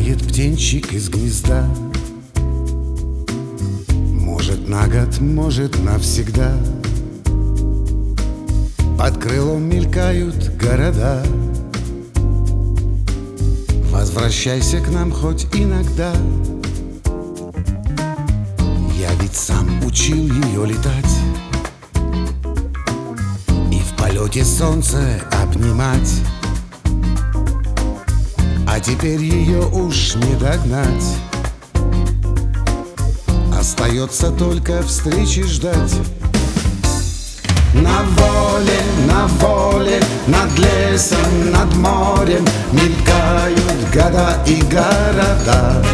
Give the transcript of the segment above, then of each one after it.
птенчик из гнезда. Может на год, может навсегда. Под крылом мелькают города. Возвращайся к нам хоть иногда. Я ведь сам учил ее летать. И в полете солнце обнимать а теперь ее уж не догнать. Остается только встречи ждать. На воле, на воле, над лесом, над морем Мелькают года и города.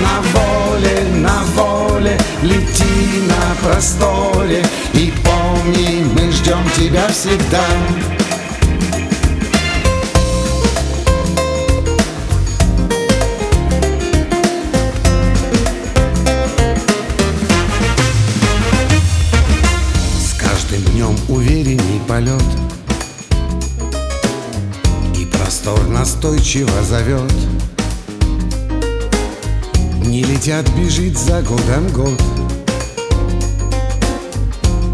На воле, на воле, лети на просторе И помни, мы ждем тебя всегда днем уверенней полет. И простор настойчиво зовет. Не летят, бежит за годом год.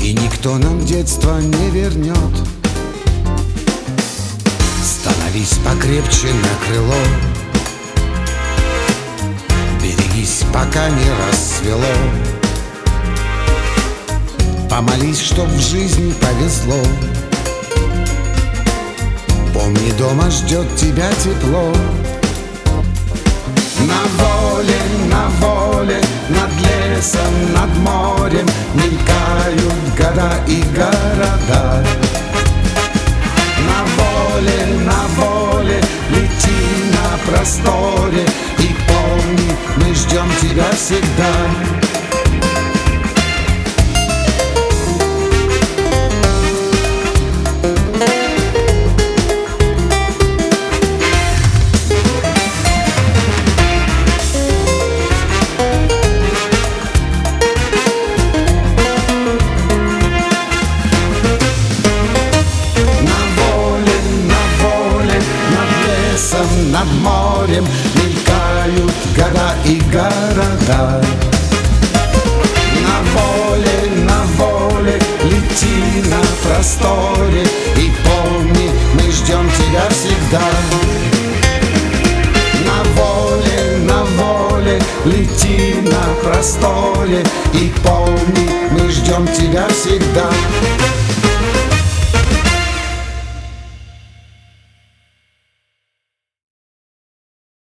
И никто нам детство не вернет. Становись покрепче на крыло. Берегись, пока не рассвело Помолись, чтоб в жизни повезло. Помни, дома ждет тебя тепло. На воле, на воле, над лесом, над морем Мелькают года и города. На воле, на воле, лети на просторе И помни, мы ждем тебя всегда над морем Мелькают года и города. На воле, на воле Лети на просторе И помни, мы ждем тебя всегда. На воле, на воле Лети на просторе И помни, мы ждем тебя всегда